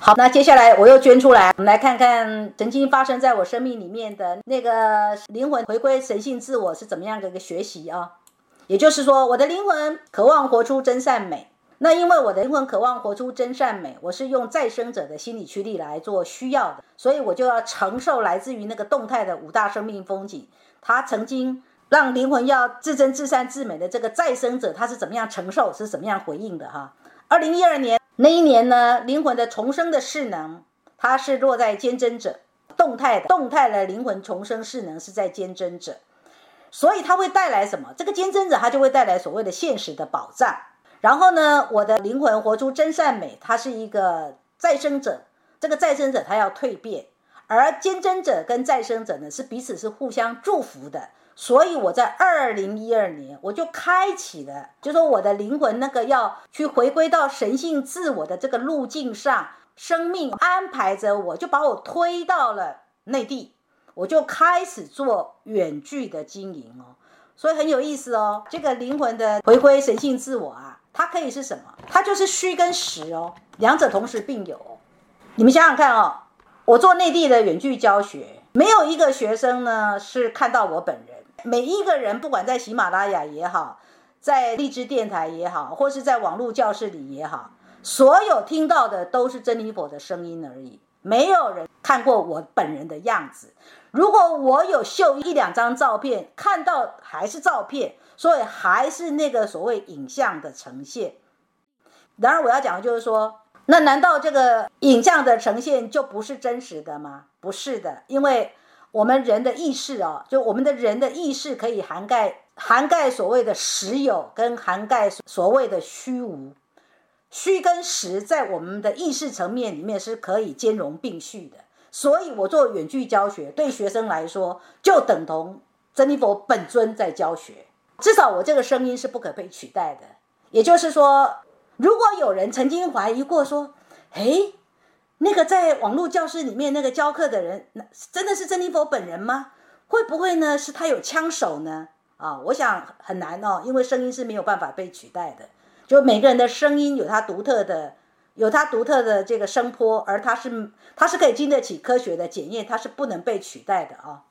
好，那接下来我又捐出来，我们来看看曾经发生在我生命里面的那个灵魂回归神性自我是怎么样的一个学习啊？也就是说，我的灵魂渴望活出真善美。那因为我的灵魂渴望活出真善美，我是用再生者的心理驱力来做需要的，所以我就要承受来自于那个动态的五大生命风景。他曾经让灵魂要自真自善自美的这个再生者，他是怎么样承受，是怎么样回应的？哈，二零一二年那一年呢，灵魂的重生的势能，它是落在坚贞者，动态的动态的灵魂重生势能是在坚贞者，所以它会带来什么？这个坚贞者它就会带来所谓的现实的保障。然后呢，我的灵魂活出真善美，它是一个再生者。这个再生者他要蜕变，而坚贞者跟再生者呢是彼此是互相祝福的。所以我在二零一二年我就开启了，就说我的灵魂那个要去回归到神性自我的这个路径上，生命安排着我，就把我推到了内地，我就开始做远距的经营哦。所以很有意思哦，这个灵魂的回归神性自我啊。它可以是什么？它就是虚跟实哦，两者同时并有。你们想想看哦，我做内地的远距教学，没有一个学生呢是看到我本人。每一个人，不管在喜马拉雅也好，在荔枝电台也好，或是在网络教室里也好，所有听到的都是真理佛的声音而已，没有人看过我本人的样子。如果我有秀一两张照片，看到还是照片。所以还是那个所谓影像的呈现。然而我要讲的就是说，那难道这个影像的呈现就不是真实的吗？不是的，因为我们人的意识哦，就我们的人的意识可以涵盖涵盖所谓的实有跟涵盖所谓的虚无，虚跟实在我们的意识层面里面是可以兼容并蓄的。所以我做远距教学，对学生来说就等同真理佛本尊在教学。至少我这个声音是不可被取代的。也就是说，如果有人曾经怀疑过说，诶，那个在网络教室里面那个教课的人，那真的是珍妮佛本人吗？会不会呢？是他有枪手呢？啊，我想很难哦，因为声音是没有办法被取代的。就每个人的声音有他独特的，有他独特的这个声波，而他是他是可以经得起科学的检验，他是不能被取代的啊。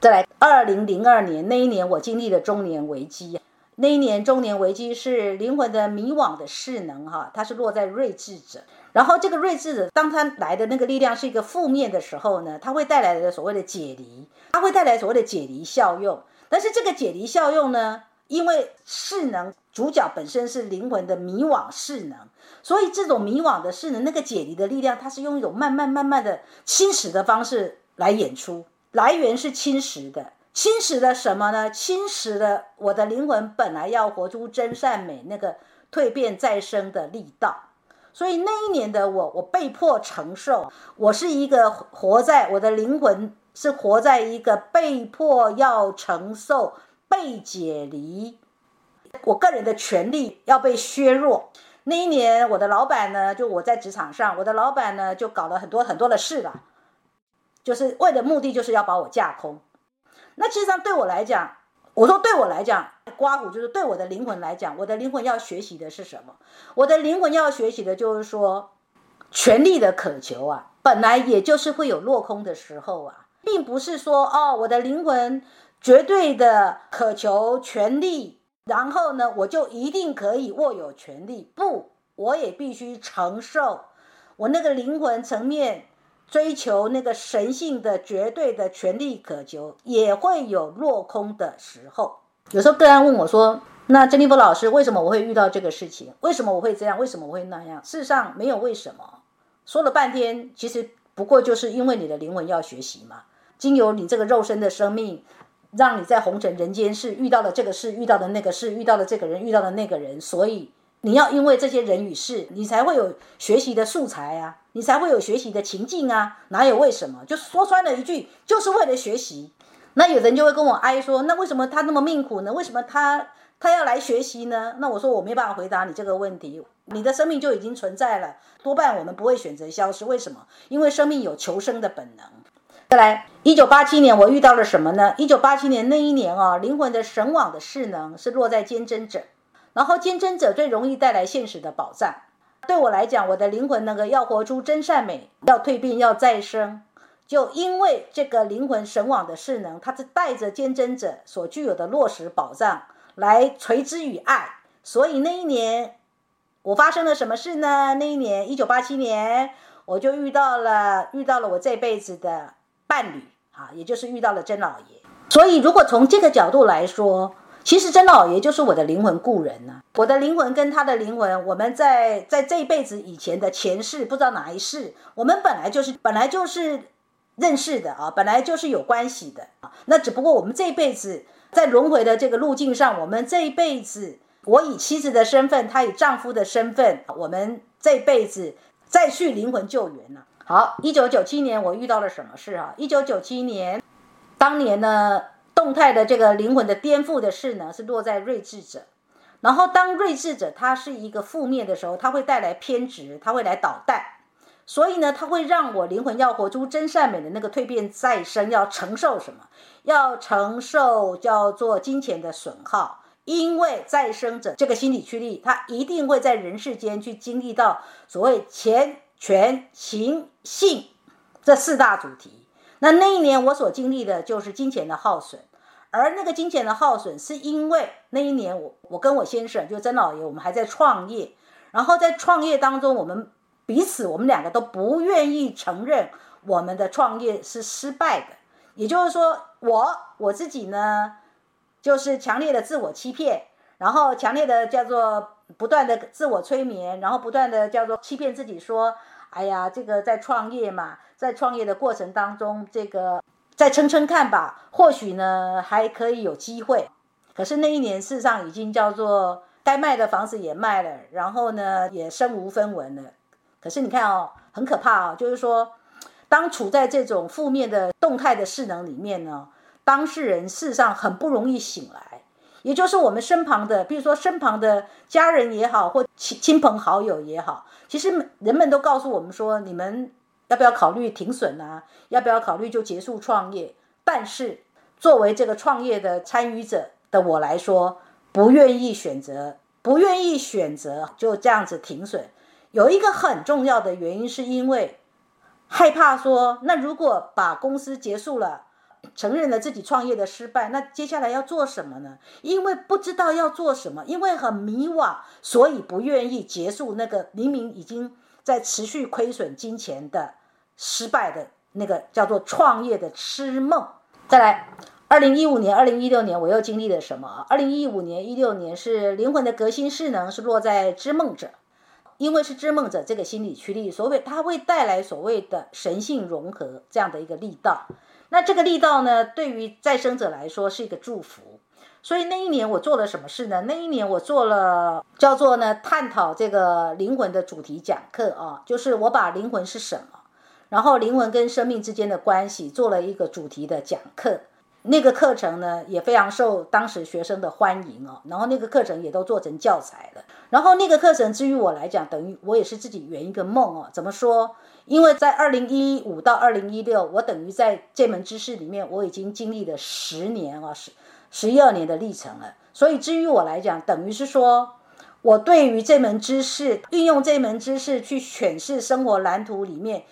再来，二零零二年那一年，我经历了中年危机。那一年中年危机是灵魂的迷惘的势能，哈，它是落在睿智者。然后这个睿智者，当他来的那个力量是一个负面的时候呢，他会带来的所谓的解离，他会带来所谓的解离效用。但是这个解离效用呢，因为势能主角本身是灵魂的迷惘势能，所以这种迷惘的势能，那个解离的力量，它是用一种慢慢慢慢的侵蚀的方式来演出。来源是侵蚀的，侵蚀了什么呢？侵蚀了我的灵魂本来要活出真善美那个蜕变再生的力道。所以那一年的我，我被迫承受，我是一个活在我的灵魂是活在一个被迫要承受被解离，我个人的权利要被削弱。那一年我的老板呢，就我在职场上，我的老板呢就搞了很多很多的事了。就是为的目的就是要把我架空，那其实上对我来讲，我说对我来讲，刮胡就是对我的灵魂来讲，我的灵魂要学习的是什么？我的灵魂要学习的就是说，权力的渴求啊，本来也就是会有落空的时候啊，并不是说哦，我的灵魂绝对的渴求权力，然后呢，我就一定可以握有权力，不，我也必须承受我那个灵魂层面。追求那个神性的绝对的权力渴求，也会有落空的时候。有时候个案问我说：“那珍妮波老师，为什么我会遇到这个事情？为什么我会这样？为什么我会那样？”事实上没有为什么，说了半天，其实不过就是因为你的灵魂要学习嘛。经由你这个肉身的生命，让你在红尘人间是遇到了这个事，遇到的那个事，遇到了这个人，遇到的那个人，所以。你要因为这些人与事，你才会有学习的素材啊，你才会有学习的情境啊，哪有为什么？就说穿了一句，就是为了学习。那有人就会跟我哀说，那为什么他那么命苦呢？为什么他他要来学习呢？那我说我没办法回答你这个问题。你的生命就已经存在了，多半我们不会选择消失。为什么？因为生命有求生的本能。再来，一九八七年我遇到了什么呢？一九八七年那一年啊，灵魂的神往的势能是落在坚贞者。然后坚贞者最容易带来现实的保障，对我来讲，我的灵魂那个要活出真善美，要蜕变，要再生，就因为这个灵魂神往的势能，它是带着坚贞者所具有的落实保障来垂之于爱，所以那一年我发生了什么事呢？那一年一九八七年，我就遇到了遇到了我这辈子的伴侣啊，也就是遇到了曾老爷。所以如果从这个角度来说，其实真的老爷就是我的灵魂故人呐，我的灵魂跟他的灵魂，我们在在这一辈子以前的前世，不知道哪一世，我们本来就是本来就是认识的啊，本来就是有关系的啊。那只不过我们这一辈子在轮回的这个路径上，我们这一辈子，我以妻子的身份，他以丈夫的身份，我们这辈子再续灵魂救援了。好，一九九七年我遇到了什么事啊？一九九七年，当年呢？动态的这个灵魂的颠覆的势呢，是落在睿智者。然后当睿智者他是一个负面的时候，他会带来偏执，他会来捣蛋。所以呢，他会让我灵魂要活出真善美的那个蜕变再生，要承受什么？要承受叫做金钱的损耗。因为再生者这个心理驱力，他一定会在人世间去经历到所谓钱、权、情、性这四大主题。那那一年我所经历的就是金钱的耗损，而那个金钱的耗损是因为那一年我我跟我先生就曾老爷我们还在创业，然后在创业当中我们彼此我们两个都不愿意承认我们的创业是失败的，也就是说我我自己呢就是强烈的自我欺骗，然后强烈的叫做不断的自我催眠，然后不断的叫做欺骗自己说。哎呀，这个在创业嘛，在创业的过程当中，这个再撑撑看吧，或许呢还可以有机会。可是那一年事实上已经叫做该卖的房子也卖了，然后呢也身无分文了。可是你看哦，很可怕哦，就是说，当处在这种负面的动态的势能里面呢，当事人事实上很不容易醒来。也就是我们身旁的，比如说身旁的家人也好，或亲亲朋好友也好，其实人们都告诉我们说，你们要不要考虑停损啊？要不要考虑就结束创业？但是作为这个创业的参与者的我来说，不愿意选择，不愿意选择就这样子停损。有一个很重要的原因，是因为害怕说，那如果把公司结束了。承认了自己创业的失败，那接下来要做什么呢？因为不知道要做什么，因为很迷惘，所以不愿意结束那个明明已经在持续亏损金钱的失败的那个叫做创业的痴梦。再来，二零一五年、二零一六年，我又经历了什么？二零一五年、一六年是灵魂的革新势能是落在知梦者，因为是知梦者这个心理驱力，所谓它会带来所谓的神性融合这样的一个力道。那这个力道呢，对于再生者来说是一个祝福。所以那一年我做了什么事呢？那一年我做了叫做呢探讨这个灵魂的主题讲课啊，就是我把灵魂是什么，然后灵魂跟生命之间的关系做了一个主题的讲课。那个课程呢也非常受当时学生的欢迎哦，然后那个课程也都做成教材了。然后那个课程至于我来讲，等于我也是自己圆一个梦哦。怎么说？因为在二零一五到二零一六，我等于在这门知识里面，我已经经历了十年啊，十十一二年的历程了。所以至于我来讲，等于是说我对于这门知识运用这门知识去诠释生活蓝图里面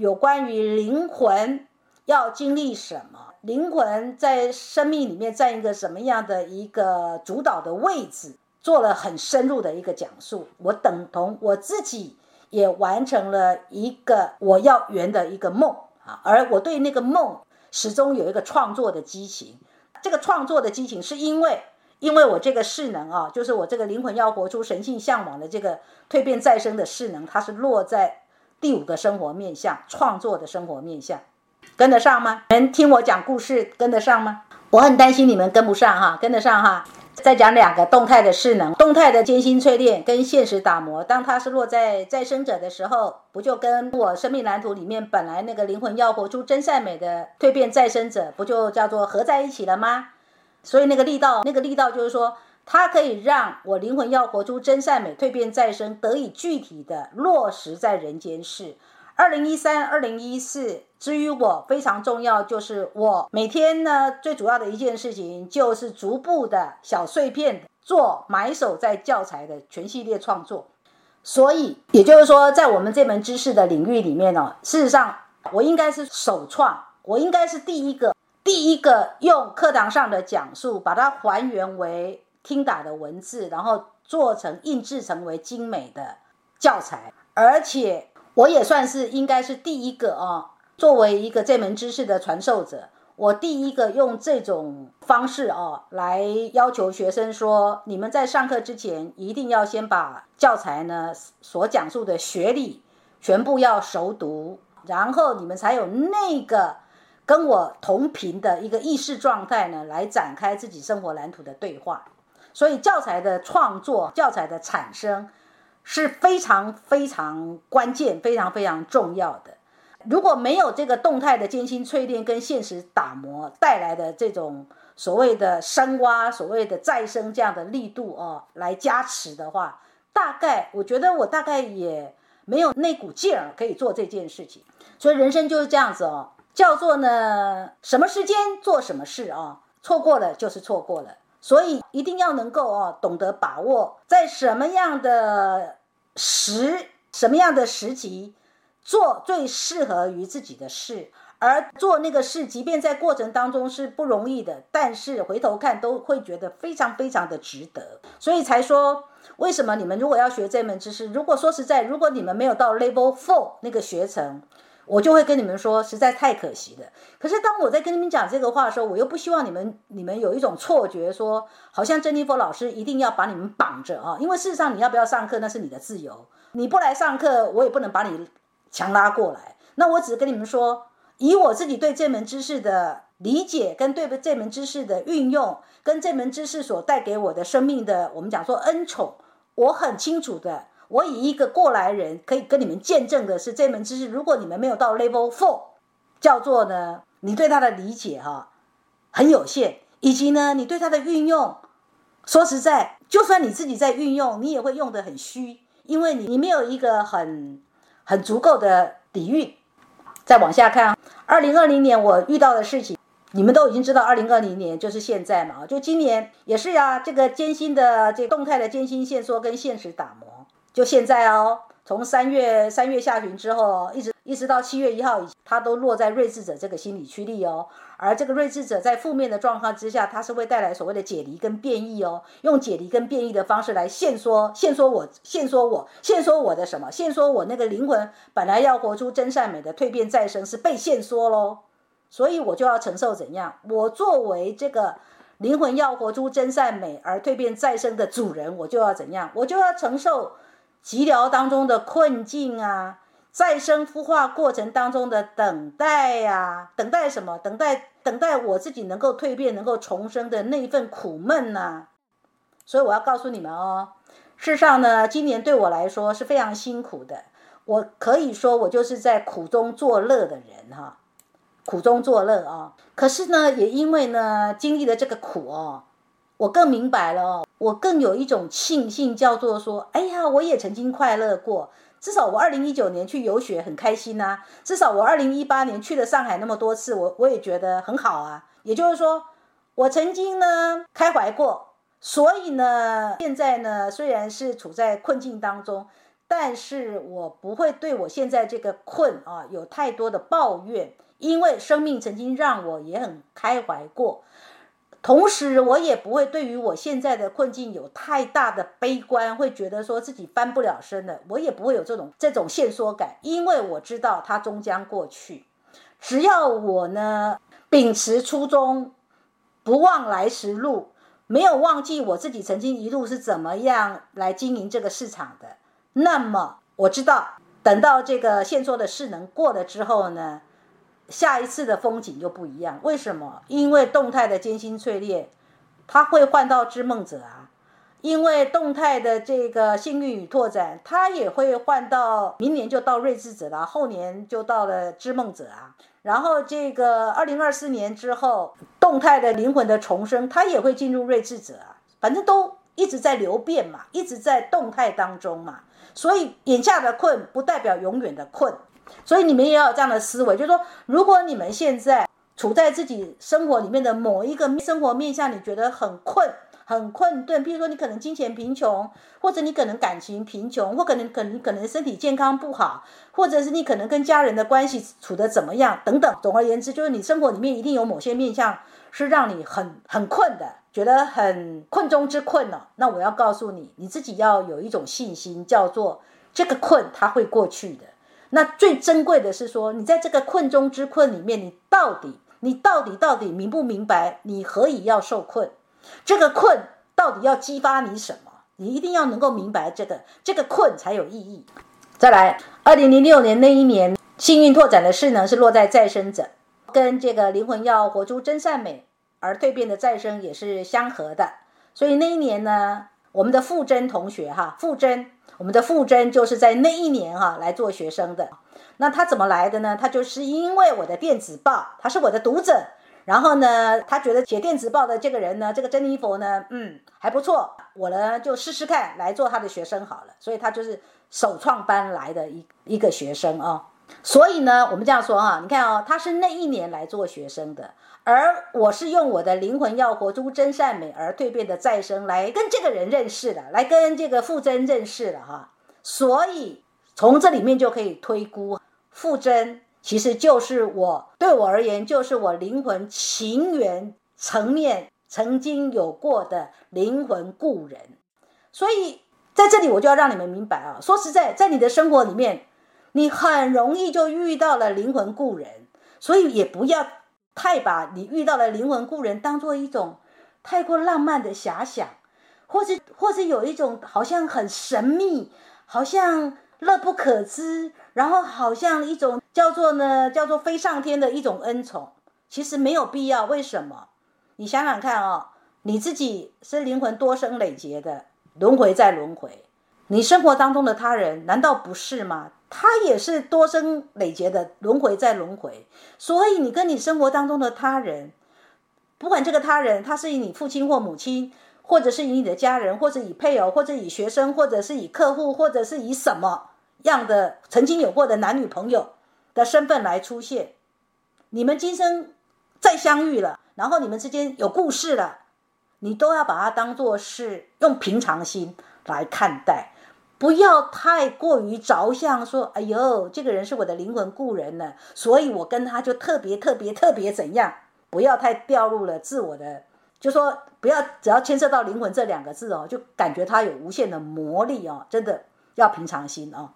有关于灵魂要经历什么。灵魂在生命里面占一个什么样的一个主导的位置，做了很深入的一个讲述。我等同我自己也完成了一个我要圆的一个梦啊，而我对那个梦始终有一个创作的激情。这个创作的激情是因为，因为我这个势能啊，就是我这个灵魂要活出神性向往的这个蜕变再生的势能，它是落在第五个生活面向创作的生活面向。跟得上吗？能听我讲故事跟得上吗？我很担心你们跟不上哈，跟得上哈。再讲两个动态的势能，动态的艰辛淬炼跟现实打磨。当它是落在再生者的时候，不就跟我生命蓝图里面本来那个灵魂要活出真善美的蜕变再生者，不就叫做合在一起了吗？所以那个力道，那个力道就是说，它可以让我灵魂要活出真善美蜕变再生得以具体的落实在人间世。二零一三、二零一四，至于我非常重要，就是我每天呢最主要的一件事情，就是逐步的小碎片做埋首在教材的全系列创作。所以也就是说，在我们这门知识的领域里面呢，事实上我应该是首创，我应该是第一个，第一个用课堂上的讲述把它还原为听打的文字，然后做成印制成为精美的教材，而且我也算是应该是第一个啊，作为一个这门知识的传授者。我第一个用这种方式哦，来要求学生说，你们在上课之前一定要先把教材呢所讲述的学理全部要熟读，然后你们才有那个跟我同频的一个意识状态呢，来展开自己生活蓝图的对话。所以教材的创作、教材的产生是非常非常关键、非常非常重要的。如果没有这个动态的艰辛淬炼跟现实打磨带来的这种所谓的深挖、所谓的再生这样的力度哦，来加持的话，大概我觉得我大概也没有那股劲儿可以做这件事情。所以人生就是这样子哦，叫做呢什么时间做什么事啊，错过了就是错过了。所以一定要能够哦懂得把握在什么样的时、什么样的时期。做最适合于自己的事，而做那个事，即便在过程当中是不容易的，但是回头看都会觉得非常非常的值得。所以才说，为什么你们如果要学这门知识，如果说实在，如果你们没有到 Level Four 那个学程，我就会跟你们说，实在太可惜了。可是当我在跟你们讲这个话的时候，我又不希望你们你们有一种错觉，说好像珍妮佛老师一定要把你们绑着啊，因为事实上你要不要上课那是你的自由，你不来上课，我也不能把你。强拉过来，那我只是跟你们说，以我自己对这门知识的理解，跟对这门知识的运用，跟这门知识所带给我的生命的，我们讲说恩宠，我很清楚的。我以一个过来人可以跟你们见证的是，这门知识，如果你们没有到 Level Four，叫做呢，你对它的理解哈很有限，以及呢，你对它的运用，说实在，就算你自己在运用，你也会用的很虚，因为你你没有一个很。很足够的底蕴，再往下看，二零二零年我遇到的事情，你们都已经知道，二零二零年就是现在嘛，就今年也是呀，这个艰辛的这动态的艰辛线索跟现实打磨，就现在哦。从三月三月下旬之后，一直一直到七月一号，它都落在睿智者这个心理区里哦。而这个睿智者在负面的状况之下，它是会带来所谓的解离跟变异哦。用解离跟变异的方式来限缩、限缩我、限缩我、限缩我的什么？限缩我那个灵魂本来要活出真善美的蜕变再生是被限缩喽。所以我就要承受怎样？我作为这个灵魂要活出真善美而蜕变再生的主人，我就要怎样？我就要承受。急疗当中的困境啊，再生孵化过程当中的等待呀，等待什么？等待等待我自己能够蜕变、能够重生的那一份苦闷呐。所以我要告诉你们哦，事实上呢，今年对我来说是非常辛苦的。我可以说，我就是在苦中作乐的人哈，苦中作乐啊。可是呢，也因为呢，经历了这个苦哦。我更明白了哦，我更有一种庆幸，叫做说，哎呀，我也曾经快乐过。至少我二零一九年去游学很开心呐，至少我二零一八年去了上海那么多次，我我也觉得很好啊。也就是说，我曾经呢开怀过，所以呢，现在呢虽然是处在困境当中，但是我不会对我现在这个困啊有太多的抱怨，因为生命曾经让我也很开怀过。同时，我也不会对于我现在的困境有太大的悲观，会觉得说自己翻不了身了。我也不会有这种这种限缩感，因为我知道它终将过去。只要我呢秉持初衷，不忘来时路，没有忘记我自己曾经一路是怎么样来经营这个市场的，那么我知道，等到这个限缩的势能过了之后呢。下一次的风景就不一样，为什么？因为动态的艰辛淬炼，它会换到知梦者啊；因为动态的这个幸运与拓展，它也会换到明年就到睿智者了，后年就到了知梦者啊。然后这个二零二四年之后，动态的灵魂的重生，它也会进入睿智者啊。反正都一直在流变嘛，一直在动态当中嘛。所以眼下的困，不代表永远的困。所以你们也要有这样的思维，就是说，如果你们现在处在自己生活里面的某一个生活面向，你觉得很困、很困顿，譬如说你可能金钱贫穷，或者你可能感情贫穷，或可能可能可能身体健康不好，或者是你可能跟家人的关系处得怎么样等等。总而言之，就是你生活里面一定有某些面向是让你很很困的，觉得很困中之困了。那我要告诉你，你自己要有一种信心，叫做这个困它会过去的。那最珍贵的是说，你在这个困中之困里面，你到底你到底到底明不明白你何以要受困？这个困到底要激发你什么？你一定要能够明白这个，这个困才有意义。再来，二零零六年那一年，幸运拓展的势能是落在再生者，跟这个灵魂要活出真善美而蜕变的再生也是相合的。所以那一年呢，我们的傅真同学哈，傅真，我们的傅真就是在那一年哈来做学生的。那他怎么来的呢？他就是因为我的电子报，他是我的读者。然后呢，他觉得写电子报的这个人呢，这个珍妮佛呢，嗯，还不错，我呢就试试看来做他的学生好了。所以他就是首创班来的一一个学生啊。所以呢，我们这样说哈，你看哦，他是那一年来做学生的，而我是用我的灵魂要活出真善美而蜕变的再生来跟这个人认识的，来跟这个傅真认识的哈。所以从这里面就可以推估傅真。其实就是我，对我而言，就是我灵魂情缘层面曾经有过的灵魂故人。所以在这里，我就要让你们明白啊，说实在，在你的生活里面，你很容易就遇到了灵魂故人，所以也不要太把你遇到了灵魂故人当做一种太过浪漫的遐想，或是或是有一种好像很神秘，好像。乐不可支，然后好像一种叫做呢，叫做飞上天的一种恩宠，其实没有必要。为什么？你想想看哦，你自己是灵魂多生累劫的轮回再轮回，你生活当中的他人难道不是吗？他也是多生累劫的轮回再轮回，所以你跟你生活当中的他人，不管这个他人他是以你父亲或母亲。或者是以你的家人，或者以配偶，或者以学生，或者是以客户，或者是以什么样的曾经有过的男女朋友的身份来出现，你们今生再相遇了，然后你们之间有故事了，你都要把它当做是用平常心来看待，不要太过于着相，说哎呦，这个人是我的灵魂故人呢，所以我跟他就特别特别特别怎样，不要太掉入了自我的。就说不要，只要牵涉到灵魂这两个字哦，就感觉它有无限的魔力哦，真的要平常心哦。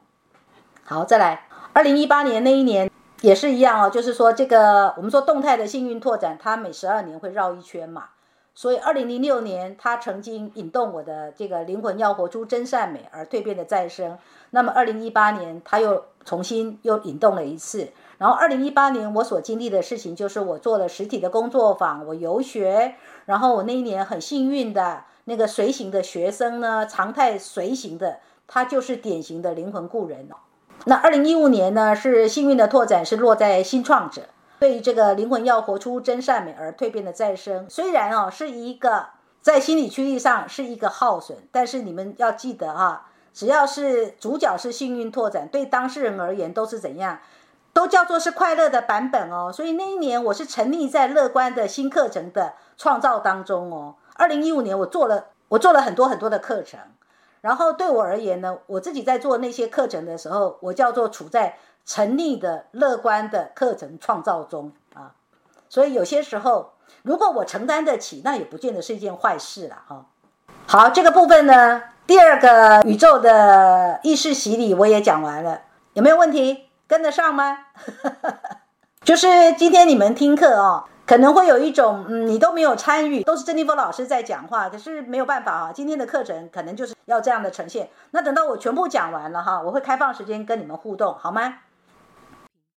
好，再来，二零一八年那一年也是一样哦，就是说这个我们说动态的幸运拓展，它每十二年会绕一圈嘛，所以二零零六年他曾经引动我的这个灵魂要活出真善美而蜕变的再生，那么二零一八年他又重新又引动了一次。然后，二零一八年我所经历的事情，就是我做了实体的工作坊，我游学。然后我那一年很幸运的那个随行的学生呢，常态随行的，他就是典型的灵魂故人那二零一五年呢，是幸运的拓展，是落在新创者，对于这个灵魂要活出真善美而蜕变的再生。虽然哦，是一个在心理驱力上是一个耗损，但是你们要记得哈，只要是主角是幸运拓展，对当事人而言都是怎样？都叫做是快乐的版本哦，所以那一年我是沉溺在乐观的新课程的创造当中哦。二零一五年我做了我做了很多很多的课程，然后对我而言呢，我自己在做那些课程的时候，我叫做处在沉溺的乐观的课程创造中啊。所以有些时候，如果我承担得起，那也不见得是一件坏事了哈。好，这个部分呢，第二个宇宙的意识洗礼我也讲完了，有没有问题？跟得上吗？就是今天你们听课哦，可能会有一种嗯，你都没有参与，都是郑立峰老师在讲话，可是没有办法啊。今天的课程可能就是要这样的呈现。那等到我全部讲完了哈，我会开放时间跟你们互动，好吗？